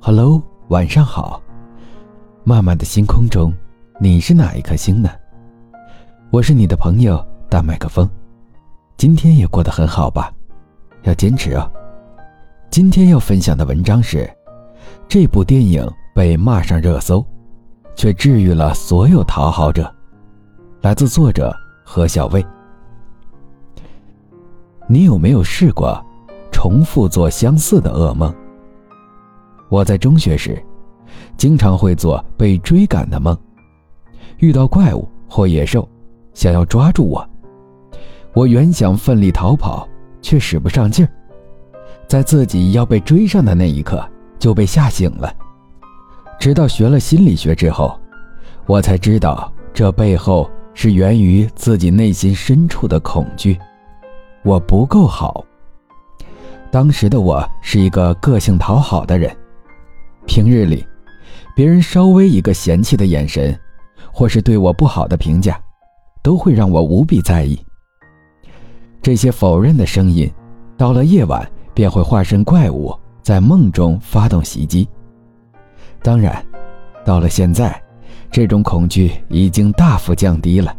Hello，晚上好。漫漫的星空中，你是哪一颗星呢？我是你的朋友大麦克风。今天也过得很好吧？要坚持哦。今天要分享的文章是：这部电影被骂上热搜，却治愈了所有讨好者。来自作者何小卫。你有没有试过重复做相似的噩梦？我在中学时，经常会做被追赶的梦，遇到怪物或野兽，想要抓住我。我原想奋力逃跑，却使不上劲儿，在自己要被追上的那一刻就被吓醒了。直到学了心理学之后，我才知道这背后是源于自己内心深处的恐惧。我不够好。当时的我是一个个性讨好的人。平日里，别人稍微一个嫌弃的眼神，或是对我不好的评价，都会让我无比在意。这些否认的声音，到了夜晚便会化身怪物，在梦中发动袭击。当然，到了现在，这种恐惧已经大幅降低了。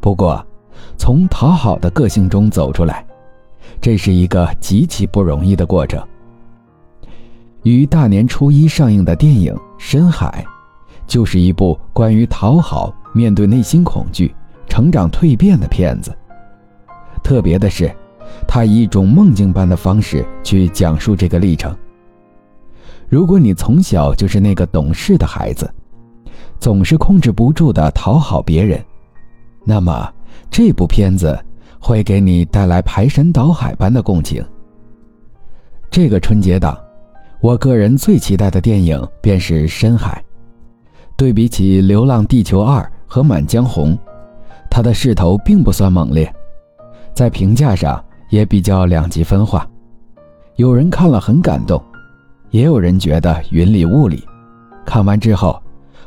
不过，从讨好的个性中走出来，这是一个极其不容易的过程。于大年初一上映的电影《深海》，就是一部关于讨好、面对内心恐惧、成长蜕变的片子。特别的是，他以一种梦境般的方式去讲述这个历程。如果你从小就是那个懂事的孩子，总是控制不住的讨好别人，那么这部片子会给你带来排山倒海般的共情。这个春节档。我个人最期待的电影便是《深海》。对比起《流浪地球二》和《满江红》，它的势头并不算猛烈，在评价上也比较两极分化。有人看了很感动，也有人觉得云里雾里。看完之后，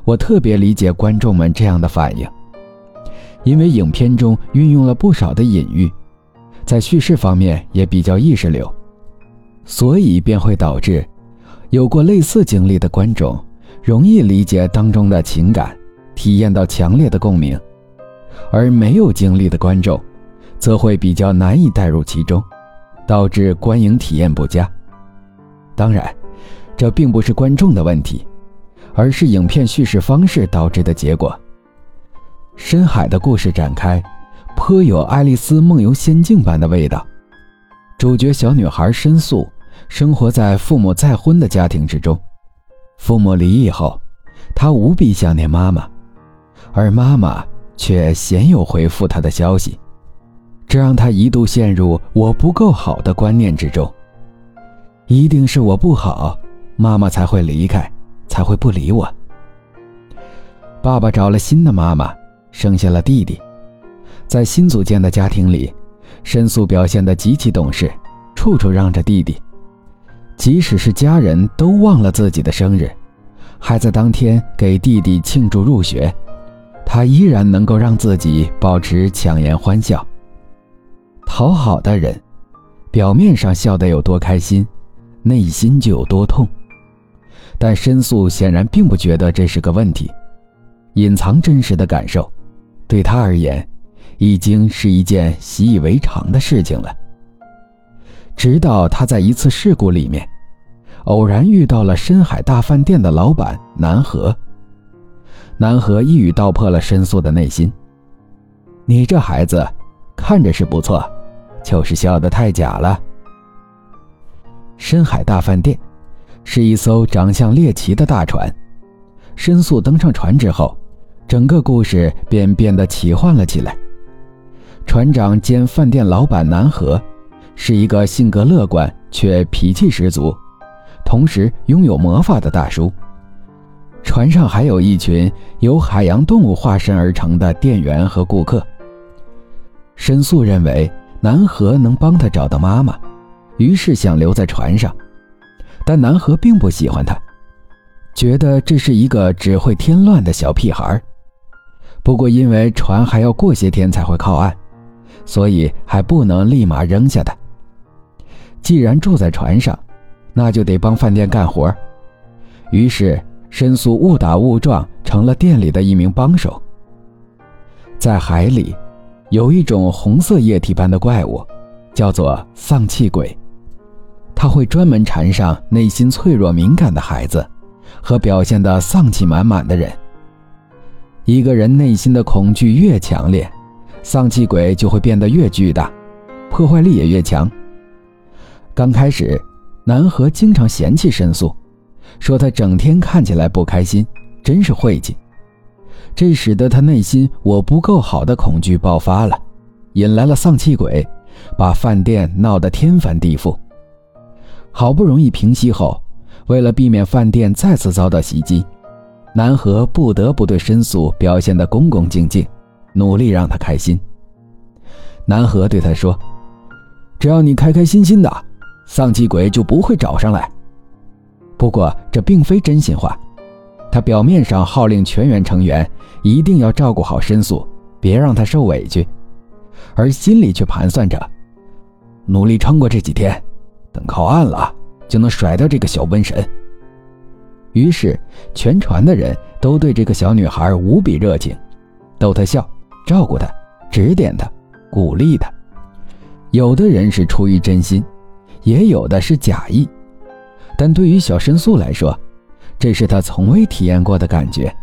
我特别理解观众们这样的反应，因为影片中运用了不少的隐喻，在叙事方面也比较意识流，所以便会导致。有过类似经历的观众，容易理解当中的情感，体验到强烈的共鸣；而没有经历的观众，则会比较难以带入其中，导致观影体验不佳。当然，这并不是观众的问题，而是影片叙事方式导致的结果。深海的故事展开，颇有《爱丽丝梦游仙境》般的味道。主角小女孩申诉。生活在父母再婚的家庭之中，父母离异后，他无比想念妈妈，而妈妈却鲜有回复他的消息，这让他一度陷入“我不够好”的观念之中。一定是我不好，妈妈才会离开，才会不理我。爸爸找了新的妈妈，生下了弟弟，在新组建的家庭里，申诉表现得极其懂事，处处让着弟弟。即使是家人都忘了自己的生日，还在当天给弟弟庆祝入学，他依然能够让自己保持强颜欢笑。讨好的人，表面上笑得有多开心，内心就有多痛。但申诉显然并不觉得这是个问题，隐藏真实的感受，对他而言，已经是一件习以为常的事情了。直到他在一次事故里面，偶然遇到了深海大饭店的老板南河。南河一语道破了申诉的内心：“你这孩子，看着是不错，就是笑得太假了。”深海大饭店是一艘长相猎奇的大船。申诉登上船之后，整个故事便变得奇幻了起来。船长兼饭店老板南河。是一个性格乐观却脾气十足，同时拥有魔法的大叔。船上还有一群由海洋动物化身而成的店员和顾客。申诉认为南河能帮他找到妈妈，于是想留在船上，但南河并不喜欢他，觉得这是一个只会添乱的小屁孩。不过因为船还要过些天才会靠岸，所以还不能立马扔下他。既然住在船上，那就得帮饭店干活，于是申诉误打误撞成了店里的一名帮手。在海里，有一种红色液体般的怪物，叫做丧气鬼。它会专门缠上内心脆弱敏感的孩子，和表现的丧气满满的人。一个人内心的恐惧越强烈，丧气鬼就会变得越巨大，破坏力也越强。刚开始，南河经常嫌弃申诉，说他整天看起来不开心，真是晦气。这使得他内心“我不够好”的恐惧爆发了，引来了丧气鬼，把饭店闹得天翻地覆。好不容易平息后，为了避免饭店再次遭到袭击，南河不得不对申诉表现得恭恭敬敬，努力让他开心。南河对他说：“只要你开开心心的，丧气鬼就不会找上来。”不过这并非真心话，他表面上号令全员成员一定要照顾好申诉，别让他受委屈，而心里却盘算着努力撑过这几天。等靠岸了，就能甩掉这个小瘟神。于是，全船的人都对这个小女孩无比热情，逗她笑，照顾她，指点她，鼓励她。有的人是出于真心，也有的是假意。但对于小申诉来说，这是他从未体验过的感觉。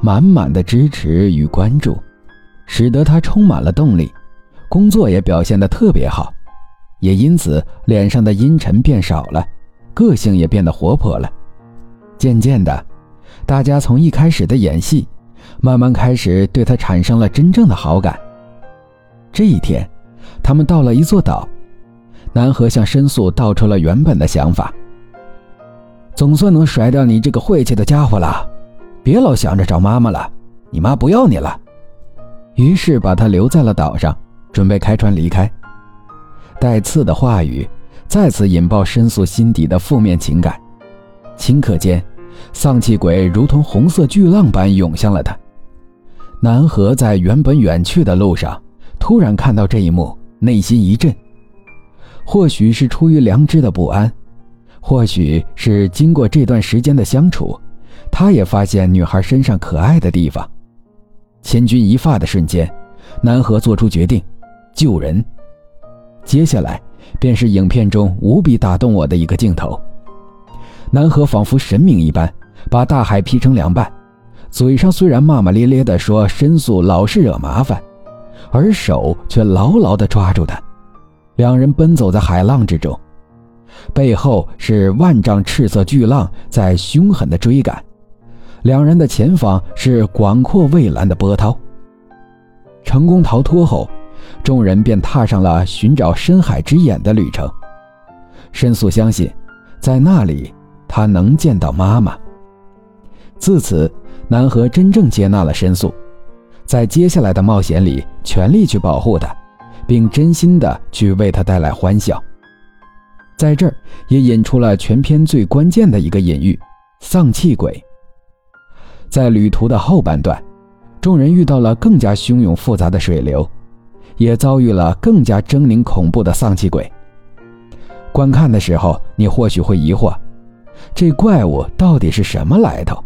满满的支持与关注，使得他充满了动力，工作也表现得特别好。也因此，脸上的阴沉变少了，个性也变得活泼了。渐渐的，大家从一开始的演戏，慢慢开始对他产生了真正的好感。这一天，他们到了一座岛，南河向申诉道出了原本的想法：“总算能甩掉你这个晦气的家伙了，别老想着找妈妈了，你妈不要你了。”于是把他留在了岛上，准备开船离开。带刺的话语再次引爆申诉心底的负面情感，顷刻间，丧气鬼如同红色巨浪般涌向了他。南河在原本远去的路上，突然看到这一幕，内心一震。或许是出于良知的不安，或许是经过这段时间的相处，他也发现女孩身上可爱的地方。千钧一发的瞬间，南河做出决定，救人。接下来，便是影片中无比打动我的一个镜头。南河仿佛神明一般，把大海劈成两半，嘴上虽然骂骂咧咧地说申诉老是惹麻烦，而手却牢牢地抓住他。两人奔走在海浪之中，背后是万丈赤色巨浪在凶狠的追赶，两人的前方是广阔蔚蓝的波涛。成功逃脱后。众人便踏上了寻找深海之眼的旅程。申诉相信，在那里他能见到妈妈。自此，南河真正接纳了申诉，在接下来的冒险里全力去保护他，并真心的去为他带来欢笑。在这儿也引出了全片最关键的一个隐喻：丧气鬼。在旅途的后半段，众人遇到了更加汹涌复杂的水流。也遭遇了更加狰狞恐怖的丧气鬼。观看的时候，你或许会疑惑，这怪物到底是什么来头？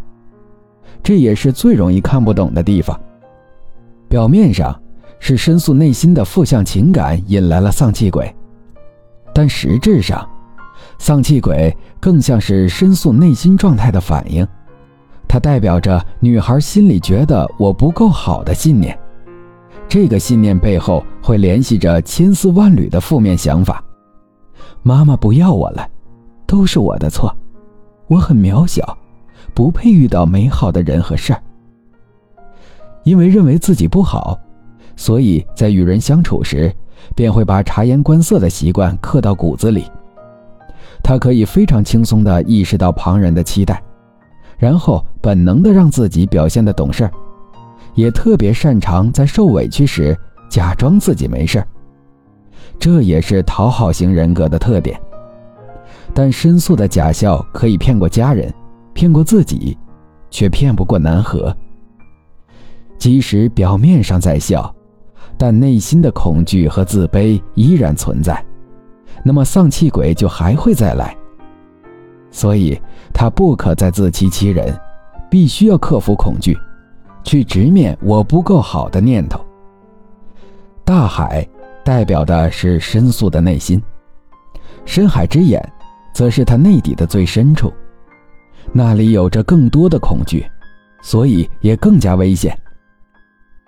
这也是最容易看不懂的地方。表面上是申诉内心的负向情感引来了丧气鬼，但实质上，丧气鬼更像是申诉内心状态的反应，它代表着女孩心里觉得我不够好的信念。这个信念背后会联系着千丝万缕的负面想法。妈妈不要我了，都是我的错，我很渺小，不配遇到美好的人和事儿。因为认为自己不好，所以在与人相处时，便会把察言观色的习惯刻到骨子里。他可以非常轻松地意识到旁人的期待，然后本能地让自己表现得懂事儿。也特别擅长在受委屈时假装自己没事儿这也是讨好型人格的特点。但申诉的假笑可以骗过家人，骗过自己，却骗不过南河。即使表面上在笑，但内心的恐惧和自卑依然存在，那么丧气鬼就还会再来。所以他不可再自欺欺人，必须要克服恐惧，去直面我不够好的念头。大海代表的是申诉的内心，深海之眼，则是他内底的最深处，那里有着更多的恐惧，所以也更加危险。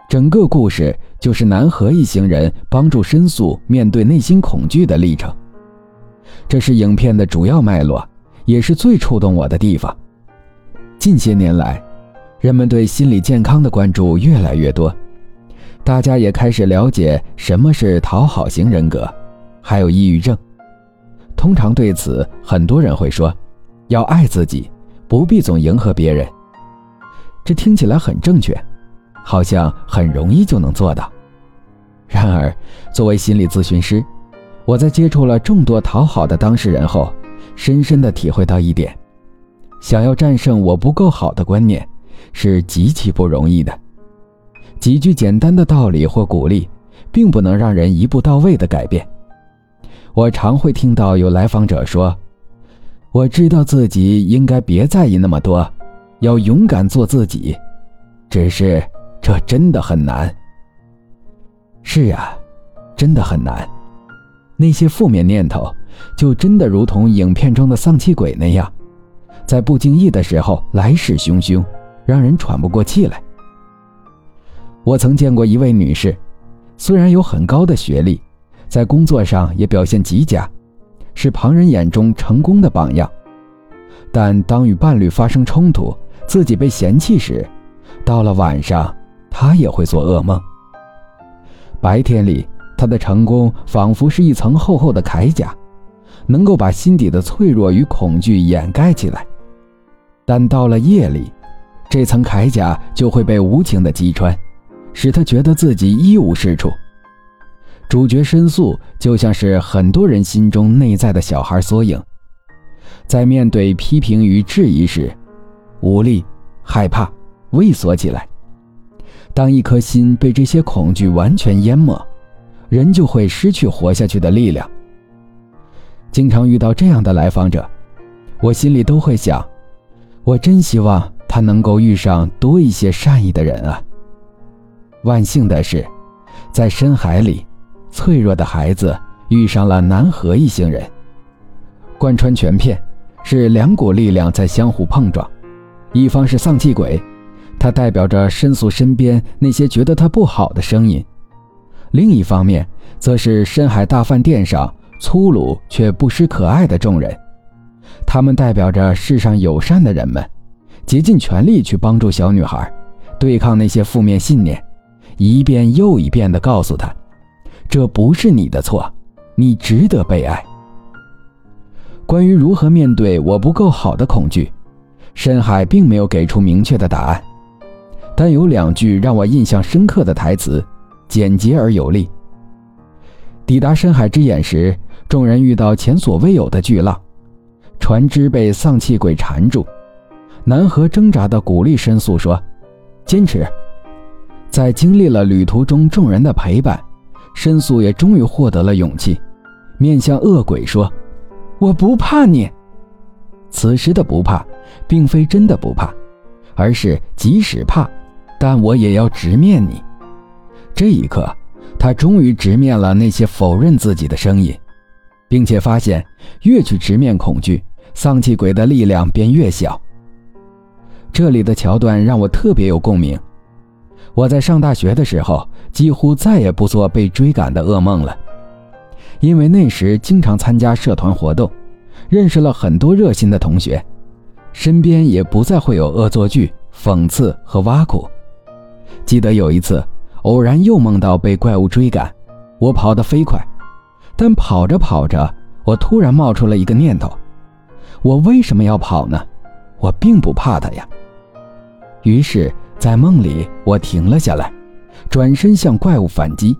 整个故事就是南河一行人帮助申诉面对内心恐惧的历程。这是影片的主要脉络，也是最触动我的地方。近些年来，人们对心理健康的关注越来越多，大家也开始了解什么是讨好型人格，还有抑郁症。通常对此，很多人会说：“要爱自己，不必总迎合别人。”这听起来很正确。好像很容易就能做到。然而，作为心理咨询师，我在接触了众多讨好的当事人后，深深的体会到一点：想要战胜我不够好的观念，是极其不容易的。几句简单的道理或鼓励，并不能让人一步到位的改变。我常会听到有来访者说：“我知道自己应该别在意那么多，要勇敢做自己，只是……”这真的很难。是啊，真的很难。那些负面念头，就真的如同影片中的丧气鬼那样，在不经意的时候来势汹汹，让人喘不过气来。我曾见过一位女士，虽然有很高的学历，在工作上也表现极佳，是旁人眼中成功的榜样，但当与伴侣发生冲突，自己被嫌弃时，到了晚上。他也会做噩梦。白天里，他的成功仿佛是一层厚厚的铠甲，能够把心底的脆弱与恐惧掩盖起来。但到了夜里，这层铠甲就会被无情的击穿，使他觉得自己一无是处。主角申诉就像是很多人心中内在的小孩缩影，在面对批评与质疑时，无力、害怕、畏缩起来。当一颗心被这些恐惧完全淹没，人就会失去活下去的力量。经常遇到这样的来访者，我心里都会想：我真希望他能够遇上多一些善意的人啊。万幸的是，在深海里，脆弱的孩子遇上了南河一行人。贯穿全片，是两股力量在相互碰撞，一方是丧气鬼。它代表着申诉身边那些觉得他不好的声音，另一方面，则是深海大饭店上粗鲁却不失可爱的众人，他们代表着世上友善的人们，竭尽全力去帮助小女孩，对抗那些负面信念，一遍又一遍地告诉她，这不是你的错，你值得被爱。关于如何面对我不够好的恐惧，深海并没有给出明确的答案。但有两句让我印象深刻的台词，简洁而有力。抵达深海之眼时，众人遇到前所未有的巨浪，船只被丧气鬼缠住。南河挣扎的鼓励申诉说：“坚持。”在经历了旅途中众人的陪伴，申诉也终于获得了勇气，面向恶鬼说：“我不怕你。”此时的不怕，并非真的不怕，而是即使怕。但我也要直面你。这一刻，他终于直面了那些否认自己的声音，并且发现，越去直面恐惧，丧气鬼的力量便越小。这里的桥段让我特别有共鸣。我在上大学的时候，几乎再也不做被追赶的噩梦了，因为那时经常参加社团活动，认识了很多热心的同学，身边也不再会有恶作剧、讽刺和挖苦。记得有一次，偶然又梦到被怪物追赶，我跑得飞快，但跑着跑着，我突然冒出了一个念头：我为什么要跑呢？我并不怕他呀。于是，在梦里，我停了下来，转身向怪物反击。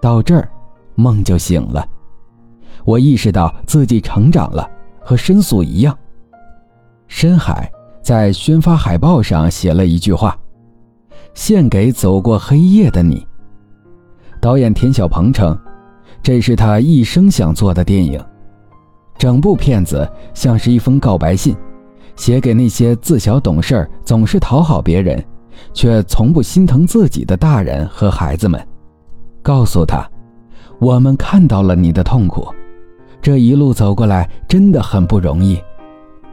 到这儿，梦就醒了。我意识到自己成长了，和申诉一样。深海在宣发海报上写了一句话。献给走过黑夜的你。导演田小鹏称，这是他一生想做的电影。整部片子像是一封告白信，写给那些自小懂事儿、总是讨好别人，却从不心疼自己的大人和孩子们，告诉他：我们看到了你的痛苦，这一路走过来真的很不容易。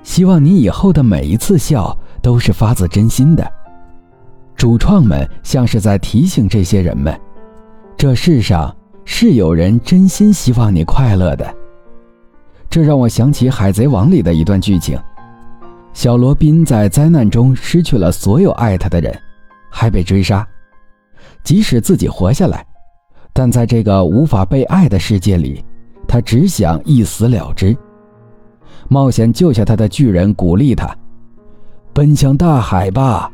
希望你以后的每一次笑都是发自真心的。主创们像是在提醒这些人们，这世上是有人真心希望你快乐的。这让我想起《海贼王》里的一段剧情：小罗宾在灾难中失去了所有爱他的人，还被追杀。即使自己活下来，但在这个无法被爱的世界里，他只想一死了之。冒险救下他的巨人鼓励他：“奔向大海吧，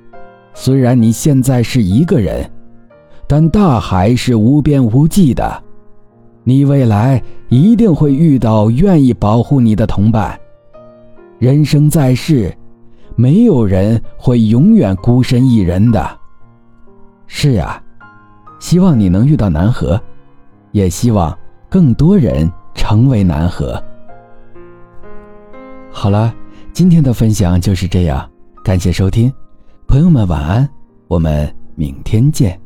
虽然你现在是一个人，但大海是无边无际的，你未来一定会遇到愿意保护你的同伴。人生在世，没有人会永远孤身一人的。是啊，希望你能遇到南河，也希望更多人成为南河。”好了，今天的分享就是这样，感谢收听，朋友们晚安，我们明天见。